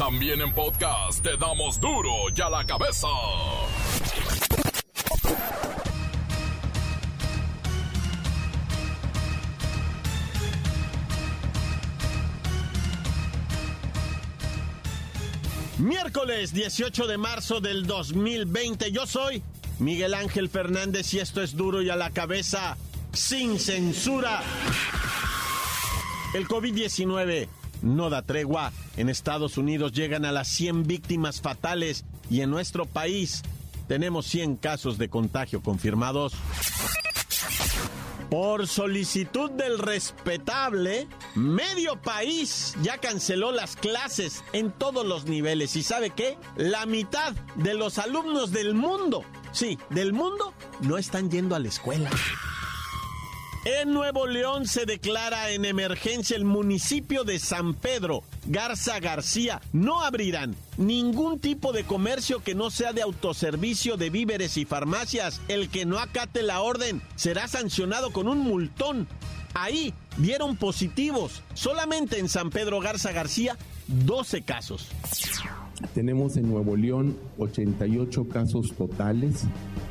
También en podcast te damos duro y a la cabeza. Miércoles 18 de marzo del 2020. Yo soy Miguel Ángel Fernández y esto es duro y a la cabeza sin censura. El COVID-19 no da tregua. En Estados Unidos llegan a las 100 víctimas fatales y en nuestro país tenemos 100 casos de contagio confirmados. Por solicitud del respetable, medio país ya canceló las clases en todos los niveles. ¿Y sabe qué? La mitad de los alumnos del mundo, sí, del mundo, no están yendo a la escuela. En Nuevo León se declara en emergencia el municipio de San Pedro. Garza García no abrirán ningún tipo de comercio que no sea de autoservicio de víveres y farmacias. El que no acate la orden será sancionado con un multón. Ahí dieron positivos. Solamente en San Pedro Garza García, 12 casos. Tenemos en Nuevo León 88 casos totales,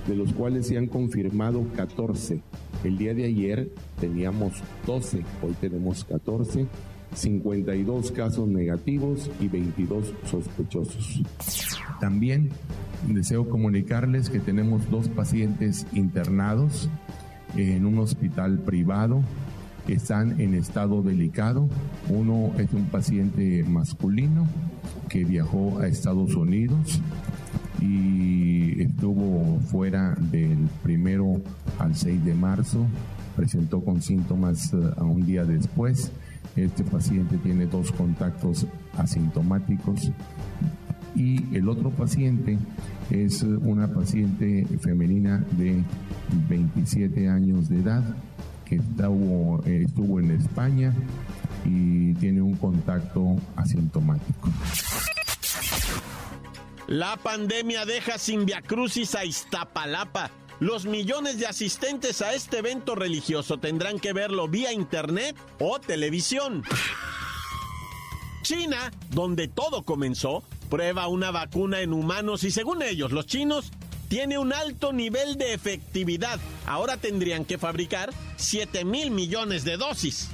de los cuales se han confirmado 14 el día de ayer teníamos 12, hoy tenemos 14, 52 casos negativos y 22 sospechosos. También deseo comunicarles que tenemos dos pacientes internados en un hospital privado están en estado delicado. Uno es un paciente masculino que viajó a Estados Unidos y estuvo fuera del primero al 6 de marzo, presentó con síntomas eh, a un día después. Este paciente tiene dos contactos asintomáticos. Y el otro paciente es una paciente femenina de 27 años de edad que estuvo, eh, estuvo en España y tiene un contacto asintomático. La pandemia deja sin viacrucis a Iztapalapa. Los millones de asistentes a este evento religioso tendrán que verlo vía internet o televisión. China, donde todo comenzó, prueba una vacuna en humanos y según ellos, los chinos, tiene un alto nivel de efectividad. Ahora tendrían que fabricar 7 mil millones de dosis.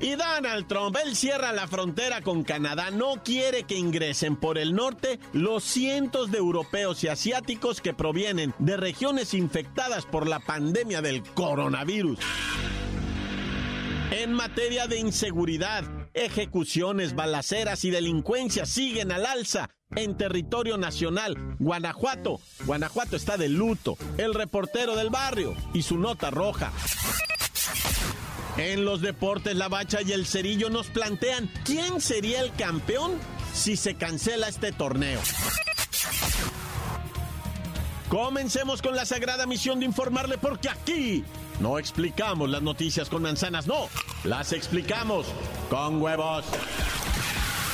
Y Donald Trump, él cierra la frontera con Canadá, no quiere que ingresen por el norte los cientos de europeos y asiáticos que provienen de regiones infectadas por la pandemia del coronavirus. En materia de inseguridad, ejecuciones, balaceras y delincuencia siguen al alza en territorio nacional. Guanajuato, Guanajuato está de luto. El reportero del barrio y su nota roja. En los deportes, la bacha y el cerillo nos plantean quién sería el campeón si se cancela este torneo. Comencemos con la sagrada misión de informarle porque aquí no explicamos las noticias con manzanas, no, las explicamos con huevos.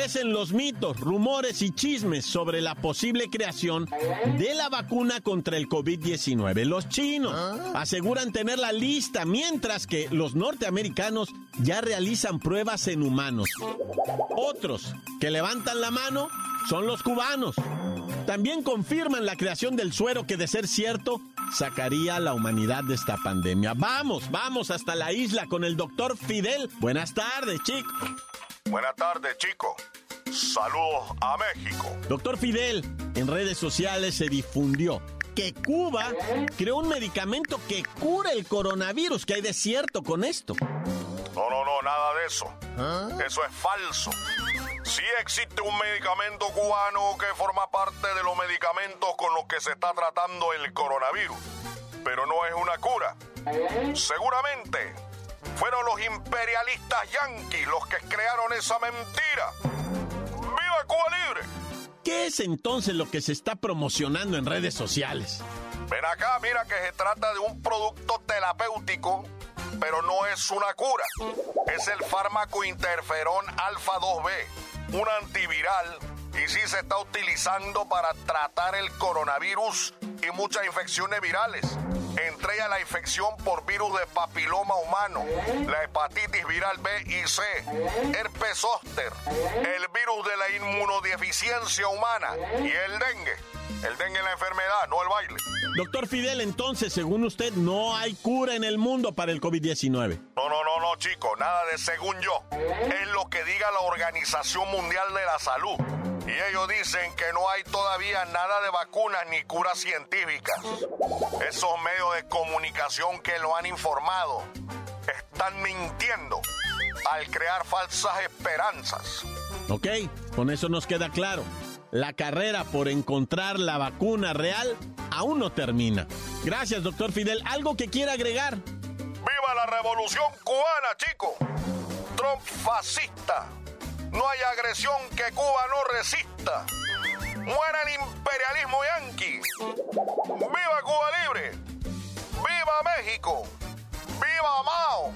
Crecen los mitos, rumores y chismes sobre la posible creación de la vacuna contra el COVID-19. Los chinos aseguran tener la lista, mientras que los norteamericanos ya realizan pruebas en humanos. Otros que levantan la mano son los cubanos. También confirman la creación del suero que, de ser cierto, sacaría a la humanidad de esta pandemia. Vamos, vamos hasta la isla con el doctor Fidel. Buenas tardes, chicos. Buenas tardes, chico. Saludos a México. Doctor Fidel, en redes sociales se difundió que Cuba creó un medicamento que cura el coronavirus. ¿Qué hay de cierto con esto? No, no, no, nada de eso. Eso es falso. Sí existe un medicamento cubano que forma parte de los medicamentos con los que se está tratando el coronavirus, pero no es una cura. Seguramente fueron los imperialistas yanquis los que crearon esa mentira. Cuba Libre. ¿Qué es entonces lo que se está promocionando en redes sociales? Ven acá, mira que se trata de un producto terapéutico, pero no es una cura. Es el fármaco interferón alfa 2B, un antiviral, y sí se está utilizando para tratar el coronavirus y muchas infecciones virales entre ellas la infección por virus de papiloma humano, la hepatitis viral B y C, herpes zóster, el virus de la inmunodeficiencia humana y el dengue. El dengue es la enfermedad, no el baile. Doctor Fidel, entonces, según usted, no hay cura en el mundo para el COVID-19. No, no, no, no, chico, nada de según yo. Es lo que diga la Organización Mundial de la Salud. Y ellos dicen que no hay todavía nada de vacunas ni curas científicas. Esos medios de comunicación que lo han informado están mintiendo al crear falsas esperanzas. Ok, con eso nos queda claro. La carrera por encontrar la vacuna real aún no termina. Gracias, doctor Fidel. ¿Algo que quiera agregar? ¡Viva la revolución cubana, chico! Trump fascista. No hay agresión que Cuba no resista. ¡Muera el imperialismo yanqui! ¡Viva Cuba libre! ¡Viva México! ¡Viva Mao!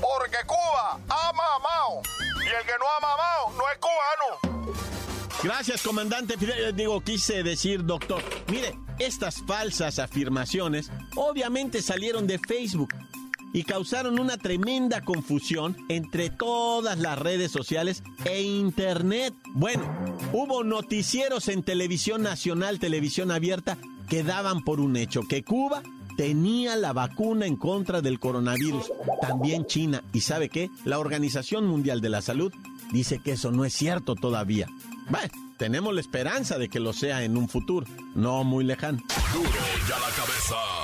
Porque Cuba ama a Mao. Y el que no ama a Mao no es cubano. Gracias, comandante Fidel. Eh, Digo, quise decir, doctor. Mire, estas falsas afirmaciones obviamente salieron de Facebook y causaron una tremenda confusión entre todas las redes sociales e internet. Bueno, hubo noticieros en televisión nacional, televisión abierta, que daban por un hecho que Cuba tenía la vacuna en contra del coronavirus. También China. ¿Y sabe qué? La Organización Mundial de la Salud dice que eso no es cierto todavía. Bueno, tenemos la esperanza de que lo sea en un futuro, no muy lejano. Duro ya la cabeza.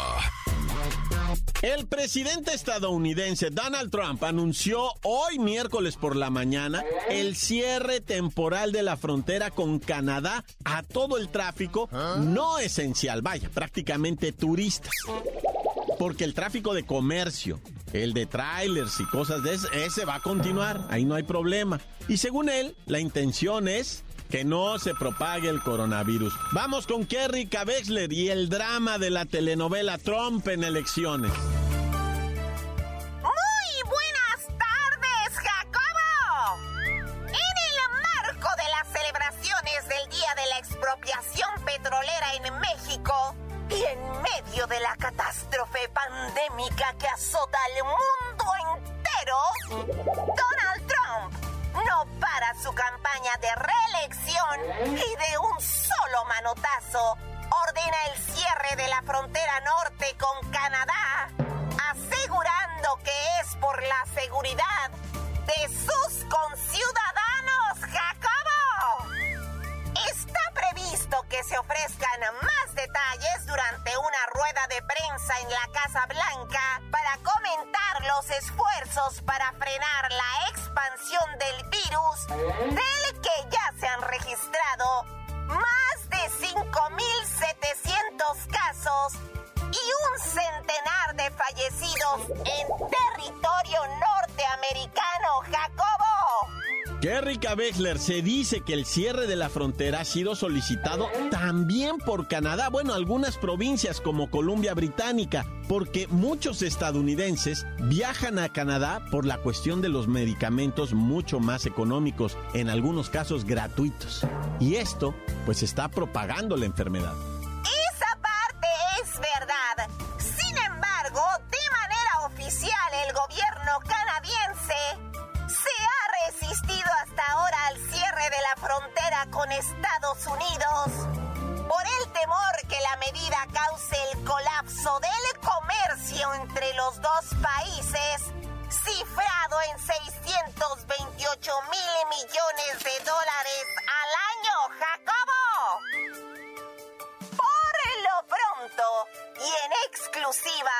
El presidente estadounidense Donald Trump anunció hoy miércoles por la mañana el cierre temporal de la frontera con Canadá a todo el tráfico no esencial, vaya, prácticamente turistas. Porque el tráfico de comercio, el de trailers y cosas de ese, ese va a continuar, ahí no hay problema. Y según él, la intención es que no se propague el coronavirus. Vamos con Kerry Kabexler y el drama de la telenovela Trump en elecciones. Para frenar la expansión del virus, del que ya se han registrado más de 5.700 casos y un centenar de fallecidos en territorio norteamericano, Jacobo. Kerry Kabexler se dice que el cierre de la frontera ha sido solicitado también por Canadá, bueno, algunas provincias como Columbia Británica, porque muchos estadounidenses viajan a Canadá por la cuestión de los medicamentos mucho más económicos, en algunos casos gratuitos. Y esto, pues está propagando la enfermedad. Esa parte es verdad. Sin embargo, de manera oficial, el gobierno canadiense Estados Unidos por el temor que la medida cause el colapso del comercio entre los dos países, cifrado en 628 mil millones de dólares al año, Jacobo. Por lo pronto y en exclusiva,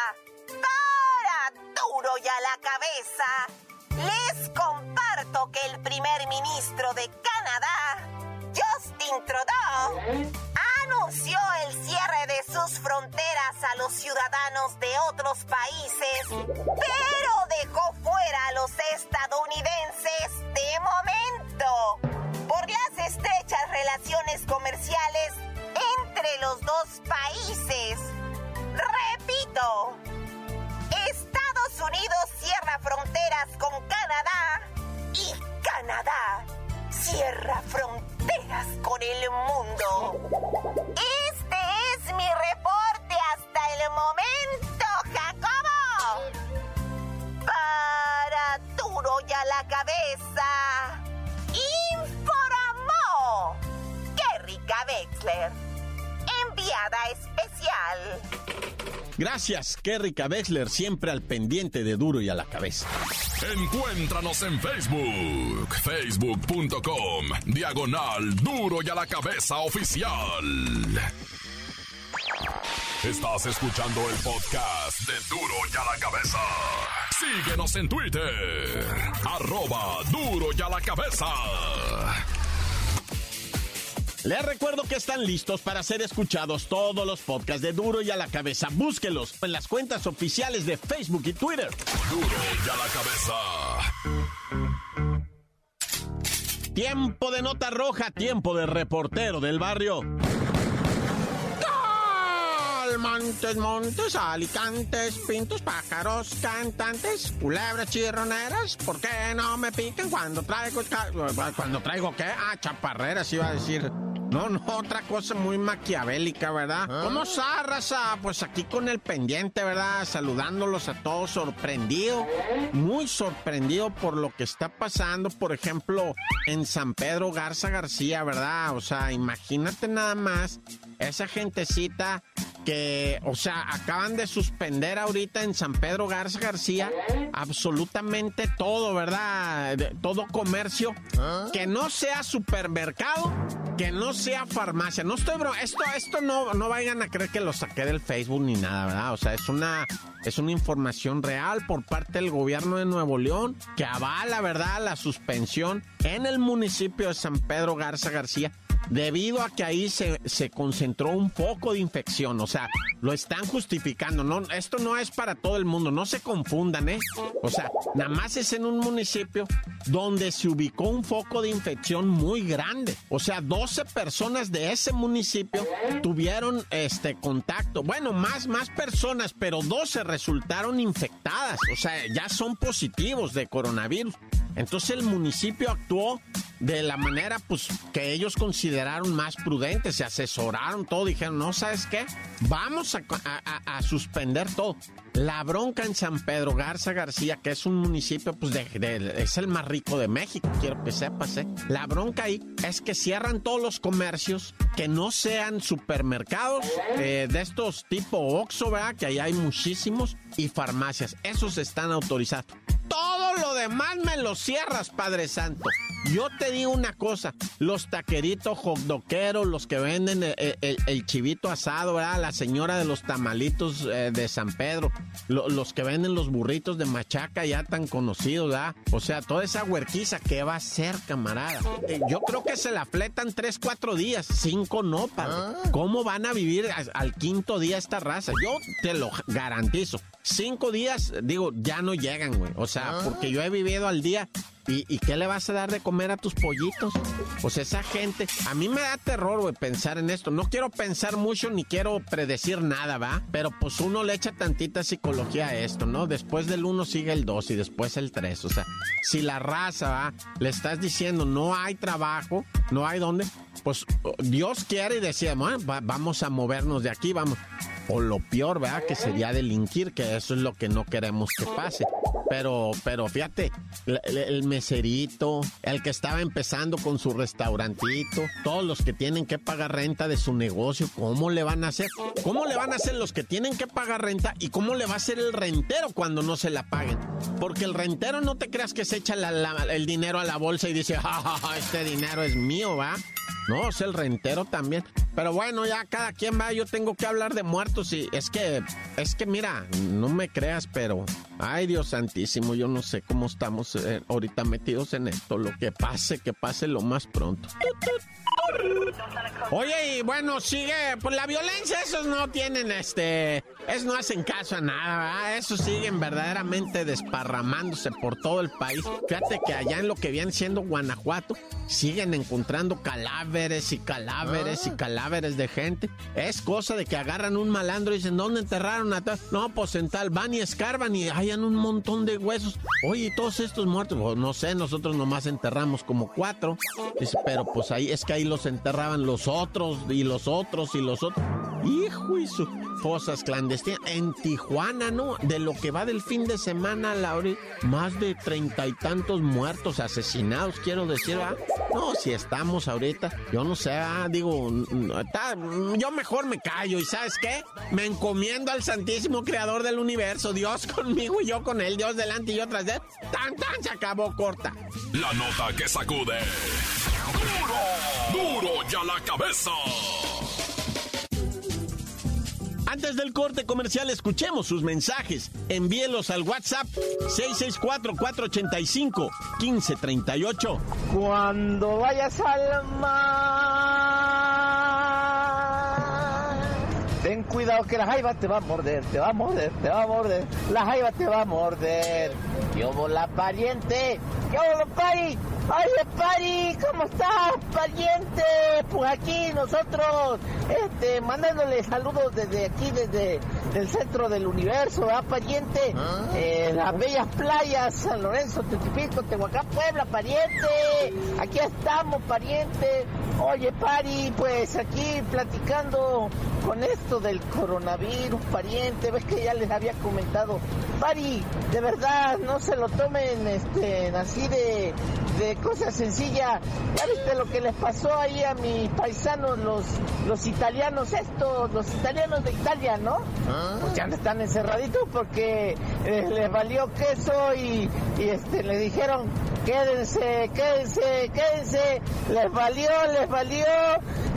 para duro y a la cabeza, les comparto que el primer ministro de anunció el cierre de sus fronteras a los ciudadanos de otros países, pero dejó fuera a los estadounidenses de Gracias, Kerrika Wexler, siempre al pendiente de duro y a la cabeza. Encuéntranos en Facebook, facebook.com, diagonal duro y a la cabeza oficial. Estás escuchando el podcast de duro y a la cabeza. Síguenos en Twitter, arroba duro y a la cabeza. Les recuerdo que están listos para ser escuchados todos los podcasts de Duro y a la cabeza. Búsquelos en las cuentas oficiales de Facebook y Twitter. Duro y a la cabeza. Tiempo de nota roja, tiempo de reportero del barrio. Montes, montes, alicantes, pintos, pájaros, cantantes, culebras chirroneras, ¿por qué no me pican cuando traigo... Cuando traigo qué? Ah, chaparreras iba a decir. No, no, otra cosa muy maquiavélica, ¿verdad? ¿Cómo está, raza? Pues aquí con el pendiente, ¿verdad? Saludándolos a todos, sorprendido, muy sorprendido por lo que está pasando, por ejemplo, en San Pedro Garza García, ¿verdad? O sea, imagínate nada más esa gentecita que, o sea, acaban de suspender ahorita en San Pedro Garza García absolutamente todo, ¿verdad? De- todo comercio que no sea supermercado, que no sea farmacia. No estoy bro, esto, esto no, no vayan a creer que lo saqué del Facebook ni nada, ¿verdad? O sea, es una, es una información real por parte del gobierno de Nuevo León que avala, ¿verdad?, la suspensión en el municipio de San Pedro Garza García debido a que ahí se, se concentró un foco de infección. O sea, lo están justificando. No, esto no es para todo el mundo. No se confundan, ¿eh? O sea, nada más es en un municipio donde se ubicó un foco de infección muy grande. O sea, 12 personas de ese municipio tuvieron este contacto. Bueno, más, más personas, pero 12 resultaron infectadas. O sea, ya son positivos de coronavirus. Entonces el municipio actuó de la manera pues que ellos consideraron más prudente, se asesoraron todo, dijeron, no, ¿sabes qué? Vamos a, suspender todo. La bronca en San Pedro Garza García, que es un municipio, pues de, de- es el más rico de México, quiero que sepas, ¿eh? La bronca ahí es que cierran todos los comercios que no sean supermercados eh, de estos tipo Oxxo, ¿verdad? Que ahí hay muchísimos, y farmacias. Esos están autorizados. Todo lo demás me lo cierras, Padre Santo. Yo te digo una cosa, los taqueritos hotdoqueros, los que venden el, el- el chivito asado, ¿verdad? la señora de los tamalitos eh, de San Pedro, lo- los que venden los burritos de machaca ya tan conocidos, ¿verdad? O sea, toda esa huerquiza, ¿qué va a ser, camarada? Eh, yo creo que se la fletan tres, cuatro días, cinco no, padre. ¿Cómo van a vivir a- al quinto día esta raza? Yo te lo garantizo. Cinco días, digo, ya no llegan, güey. O sea, porque yo he vivido al día. ¿Y, qué le vas a dar de comer a tus pollitos? Pues esa gente, a mí me da terror, güey, pensar en esto. No quiero pensar mucho ni quiero predecir nada, ¿va? Pero pues uno le echa tantita psicología a esto, ¿no? Después del uno sigue el dos y después el tres. O sea, si la raza, ¿va? Le estás diciendo no hay trabajo, no hay dónde, pues oh, Dios quiere y decía, bueno, va- vamos a movernos de aquí, vamos. O lo peor, ¿verdad? Que sería delinquir, que eso es lo que no queremos que pase. Pero, pero fíjate, el, meserito, el que estaba empezando con su restaurantito, todos los que tienen que pagar renta de su negocio, ¿cómo le van a hacer? ¿Cómo le van a hacer los que tienen que pagar renta y cómo le va a hacer el rentero cuando no se la paguen? Porque el rentero no te creas que se echa el dinero a la bolsa y dice, "Ja, ja, ja, este dinero es mío, ¿va? No, es el rentero también. Pero bueno, ya cada quien va, yo tengo que hablar de y es que, es que mira, no me creas, pero, ay Dios santísimo, yo no sé cómo estamos eh, ahorita metidos en esto. Lo que pase, que pase lo más pronto. Oye, y bueno, sigue, pues la violencia, esos no tienen este, es no hacen caso a nada, Eso siguen verdaderamente desparramándose por todo el país. Fíjate que allá en lo que viene siendo Guanajuato, siguen encontrando cadáveres y cadáveres y ah. cadáveres de gente. Es cosa de que agarran un malandro y dicen, ¿dónde enterraron a tal? No, pues en tal, van y escarban y hayan un montón de huesos. Oye, todos estos muertos, pues, no sé, nosotros nomás enterramos como cuatro. Dice, pero pues ahí es que ahí los enterraban los otros y los otros y los otros. Hijo y su fosas clandestinas. En Tijuana, ¿no? De lo que va del fin de semana, Lauri, más de treinta y tantos muertos, asesinados, quiero decir, ¿ah? No, si estamos ahorita, yo no sé, ah, digo, yo mejor me callo y ¿sabes qué? Me encomiendo al Santísimo Creador del Universo, Dios conmigo y yo con él, Dios delante y yo tras él. Tan, tan, se acabó corta. La nota que sacude. ¡Duro! ¡Duro ya la cabeza! Antes del corte comercial, escuchemos sus mensajes. Envíelos al WhatsApp 664-485-1538. Cuando vayas al mar, ten cuidado que la jaiba te va a morder, te va a morder, te va a morder. La jaiba te va a morder. Yo la pariente, yo la pari. Oye, Pari, ¿cómo estás, pariente? Pues aquí nosotros, este, mandándole saludos desde aquí, desde el centro del universo, ¿ah, pariente? ¿Ah? Eh, las bellas playas, San Lorenzo, Tutipico, Tehuacán, Puebla, pariente. Aquí estamos, pariente. Oye, Pari, pues aquí platicando con esto del coronavirus, pariente. Ves que ya les había comentado. Pari, de verdad, no se lo tomen, este, así de cosa sencilla. ¿Ya viste lo que les pasó ahí a mis paisanos, los, los italianos estos, los italianos de Italia, ¿no? ¿Ah? Pues ya están encerraditos porque eh, les valió queso y, y este, le dijeron quédense, quédense, quédense, les valió, les valió,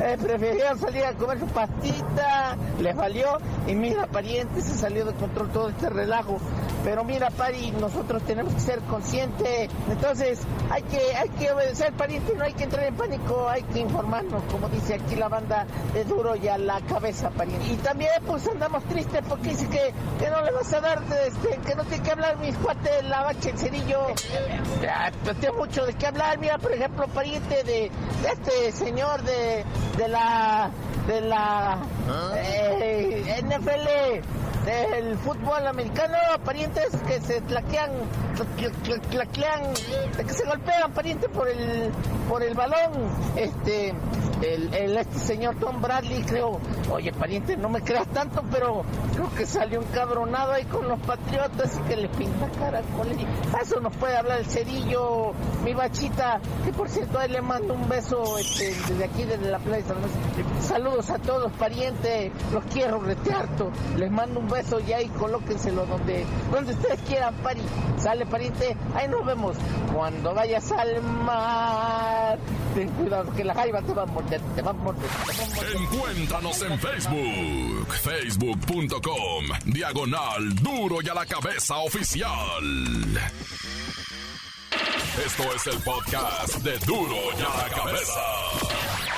eh, prefirieron salir a comer su pastita, les valió, y mira, pariente, se salió de control todo este relajo. Pero mira, pari, nosotros tenemos que ser conscientes, entonces hay que, hay que obedecer, pariente, no hay que entrar en pánico, hay que informarnos, como dice aquí la banda de duro y a la cabeza, pariente. Y también, pues andamos tristes porque dice que, que no le vas a dar, este, que no tiene que hablar mis cuates, la bache, el cerillo tengo mucho de qué hablar. Mira, por ejemplo, pariente de, este señor de, de la de la ¿Ah? eh, NFL del fútbol americano, parientes que se tlaquean, tlaquean, que se golpean, parientes por el por el balón, este el, este señor Tom Bradley, creo, oye, pariente, no me creas tanto, pero creo que salió encabronado ahí con los patriotas y que le pinta cara con él. Eso nos puede hablar el cerillo, mi bachita, que por cierto, ahí le mando un beso este, desde aquí, desde la playa. Saludos a todos, pariente, los quiero retearto, les mando un beso y ahí colóquenselo donde, donde ustedes quieran, pari. Sale, pariente, ahí nos vemos. Cuando vayas al mar, ten cuidado que la jaiba te va a morir Encuéntranos en Facebook, facebook.com, diagonal duro y a la cabeza oficial. Esto es el podcast de duro y a la cabeza.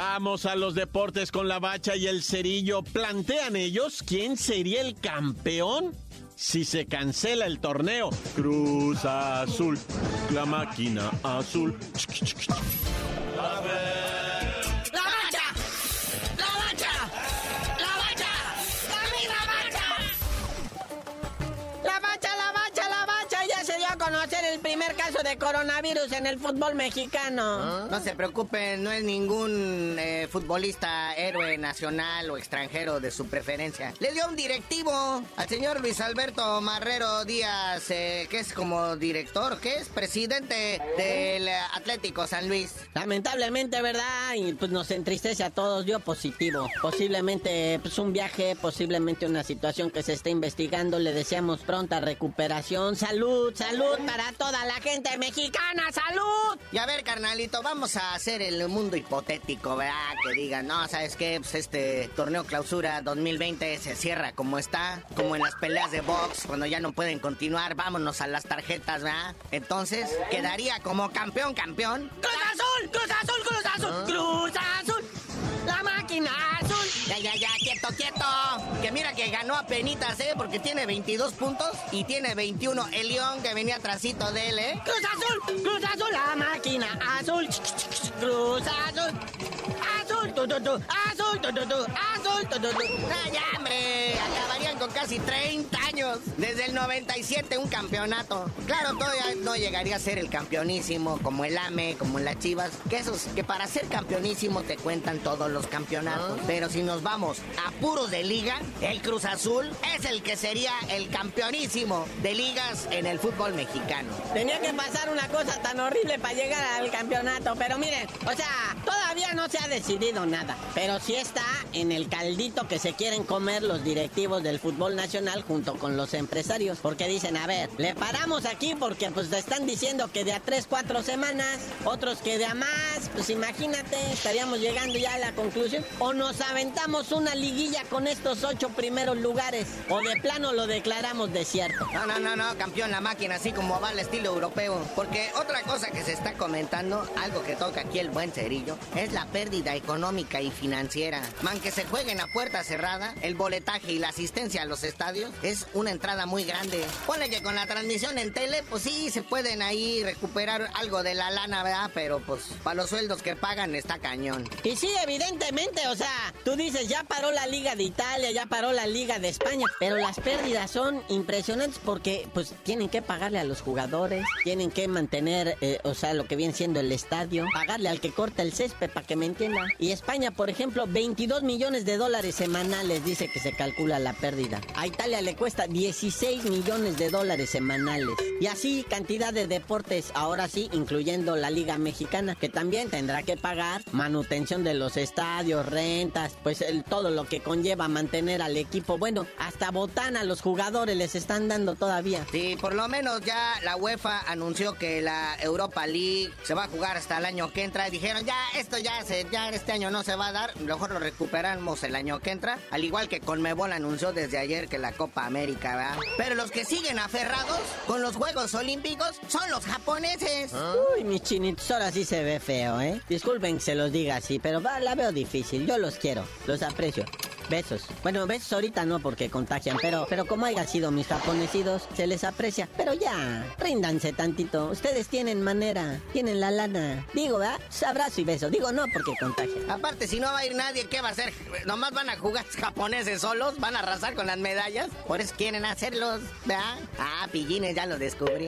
Vamos a los deportes con la bacha y el cerillo. ¿Plantean ellos quién sería el campeón si se cancela el torneo. Cruz Azul, la máquina azul. de coronavirus en el fútbol mexicano. No se preocupen, no es ningún eh, futbolista héroe nacional o extranjero de su preferencia. Le dio un directivo al señor Luis Alberto Marrero Díaz, eh, que es como director, que es presidente del Atlético San Luis. Lamentablemente, ¿verdad? Y pues nos entristece a todos, dio positivo. Posiblemente pues un viaje, posiblemente una situación que se está investigando. Le deseamos pronta recuperación. Salud, salud para toda la gente mexicana, salud. Y a ver, carnalito, vamos a hacer el mundo hipotético, ¿verdad? Que digan, no, ¿sabes qué? Pues este torneo clausura 2020 se cierra como está, como en las peleas de box, cuando ya no pueden continuar, vámonos a las tarjetas, ¿verdad? Entonces, quedaría como campeón, campeón. ¡Cruz Azul! ¡Cruz Azul! ¡Cruz Azul! ¿Ah? ¡Cruz Azul! ¡La máquina! Ya, ya, quieto, quieto. Que mira que ganó a penitas, ¿eh? Porque tiene 22 puntos y tiene 21 el León que venía atrásito de él, ¿eh? Cruz Azul, Cruz Azul, la máquina azul. Cruz Azul. Azul, tu, tu, tu, azul, tu, tu, tu, azul, tu, tu, tu. Ah, ya, hombre. Acabarían con casi 30 años. Desde el 97 un campeonato. Claro, todavía no llegaría a ser el campeonísimo como el AME, como las Chivas. Que esos, que para ser campeonísimo te cuentan todos los campeonatos. Pero si nos vamos a puros de liga, el Cruz Azul es el que sería el campeonísimo de ligas en el fútbol mexicano. Tenía que pasar una cosa tan horrible para llegar al campeonato, pero miren, o sea, todavía no se ha decidido nada, pero sí está en el caldito que se quieren comer los directivos del fútbol nacional junto con los empresarios, porque dicen, a ver, le paramos aquí porque pues te están diciendo que de a tres, cuatro semanas, otros que de a más, pues imagínate, estaríamos llegando ya a la conclusión, o nos aventamos una liguilla con estos ocho primeros lugares, o de plano lo declaramos desierto. No, no, no, no, campeón la máquina, así como va al estilo europeo. Porque otra cosa que se está comentando, algo que toca aquí el buen cerillo, es la pérdida económica y financiera. Man, que se jueguen a puerta cerrada, el boletaje y la asistencia a los estadios es una entrada muy grande. Ponle que con la transmisión en tele, pues sí, se pueden ahí recuperar algo de la lana, ¿verdad? Pero pues para los sueldos que pagan está cañón. Y sí, evidentemente, o sea, tú dices, ya paró la Liga de Italia, ya paró la Liga de España, pero las pérdidas son impresionantes porque pues tienen que pagarle a los jugadores, tienen que mantener, eh, o sea, lo que viene siendo el estadio, pagarle al que corta el césped para que me entienda. Y España, por ejemplo, 22 millones de dólares semanales dice que se calcula la pérdida. A Italia le cuesta 16 millones de dólares semanales. Y así cantidad de deportes, ahora sí, incluyendo la Liga Mexicana, que también tendrá que pagar manutención de los estadios, rentas, pues todo lo que conlleva mantener al equipo. Bueno, hasta botana los jugadores les están dando todavía. Sí, por lo menos ya la UEFA anunció que la Europa League se va a jugar hasta el año que entra. Dijeron, ya, esto ya, se, ya este año no se va a dar, mejor lo recuperamos el año que entra. Al igual que Conmebol anunció desde ayer que la Copa América, ¿verdad? Pero los que siguen aferrados con los Juegos Olímpicos son los japoneses. Uy, mis chinitos, ahora sí se ve feo, ¿eh? Disculpen que se los diga así, pero va, la veo difícil. Yo los quiero, los aprecio. Besos. Bueno, besos ahorita no porque contagian, pero, pero como haya sido mis japonesidos, se les aprecia. Pero ya, ríndanse tantito. Ustedes tienen manera, tienen la lana. Digo, ¿verdad? Abrazo y beso. Digo no porque contagian. Aparte, si no va a ir nadie, ¿qué va a hacer? Nomás van a jugar japoneses solos, van a arrasar con las medallas. Por eso quieren hacerlos, ¿verdad? Ah, pillines, ya lo descubrí.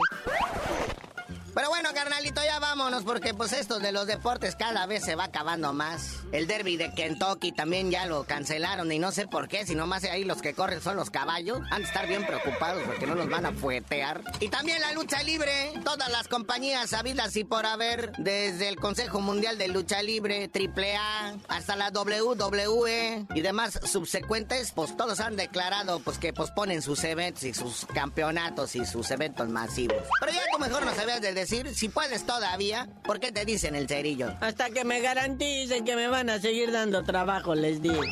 Pero bueno, carnalito, ya vámonos porque pues esto de los deportes cada vez se va acabando más. El derby de Kentucky también ya lo cancelaron y no sé por qué, si nomás ahí los que corren son los caballos. Han de estar bien preocupados porque no los van a fuetear. Y también la lucha libre, todas las compañías sabidas y por haber, desde el Consejo Mundial de Lucha Libre, AAA, hasta la WWE y demás subsecuentes, pues todos han declarado pues que posponen sus eventos y sus campeonatos y sus eventos masivos. Pero ya tú mejor no sabías de decir, si puedes todavía, ¿por qué te dicen el cerillo? Hasta que me garanticen que me van a seguir dando trabajo, les digo.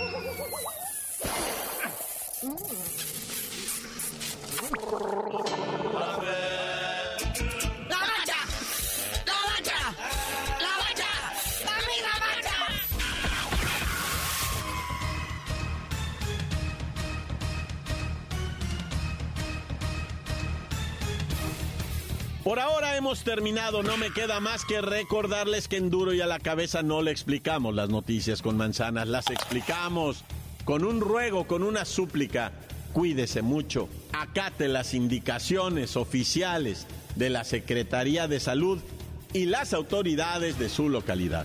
Por ahora hemos terminado, no me queda más que recordarles que en duro y a la cabeza no le explicamos las noticias con manzanas, las explicamos con un ruego, con una súplica. Cuídese mucho, acate las indicaciones oficiales de la Secretaría de Salud y las autoridades de su localidad.